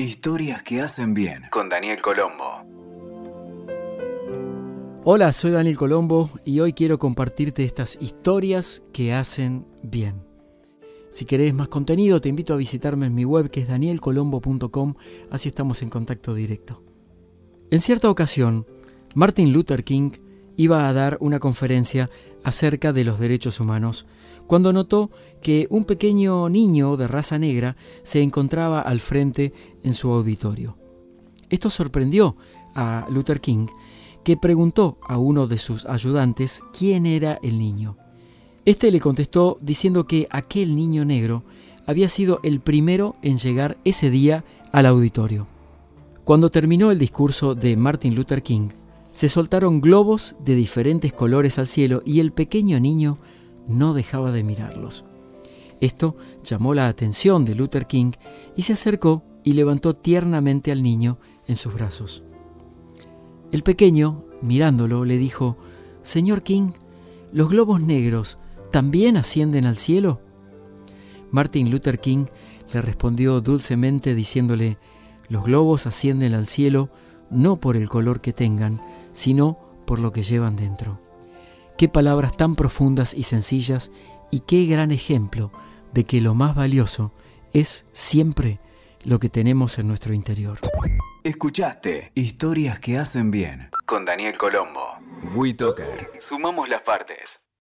Historias que hacen bien con Daniel Colombo. Hola, soy Daniel Colombo y hoy quiero compartirte estas historias que hacen bien. Si querés más contenido, te invito a visitarme en mi web que es danielcolombo.com, así estamos en contacto directo. En cierta ocasión, Martin Luther King iba a dar una conferencia acerca de los derechos humanos, cuando notó que un pequeño niño de raza negra se encontraba al frente en su auditorio. Esto sorprendió a Luther King, que preguntó a uno de sus ayudantes quién era el niño. Este le contestó diciendo que aquel niño negro había sido el primero en llegar ese día al auditorio. Cuando terminó el discurso de Martin Luther King, se soltaron globos de diferentes colores al cielo y el pequeño niño no dejaba de mirarlos. Esto llamó la atención de Luther King y se acercó y levantó tiernamente al niño en sus brazos. El pequeño, mirándolo, le dijo, Señor King, ¿los globos negros también ascienden al cielo? Martin Luther King le respondió dulcemente diciéndole, los globos ascienden al cielo no por el color que tengan, sino por lo que llevan dentro. Qué palabras tan profundas y sencillas y qué gran ejemplo de que lo más valioso es siempre lo que tenemos en nuestro interior. Escuchaste Historias que hacen bien con Daniel Colombo. WeToker. Sumamos las partes.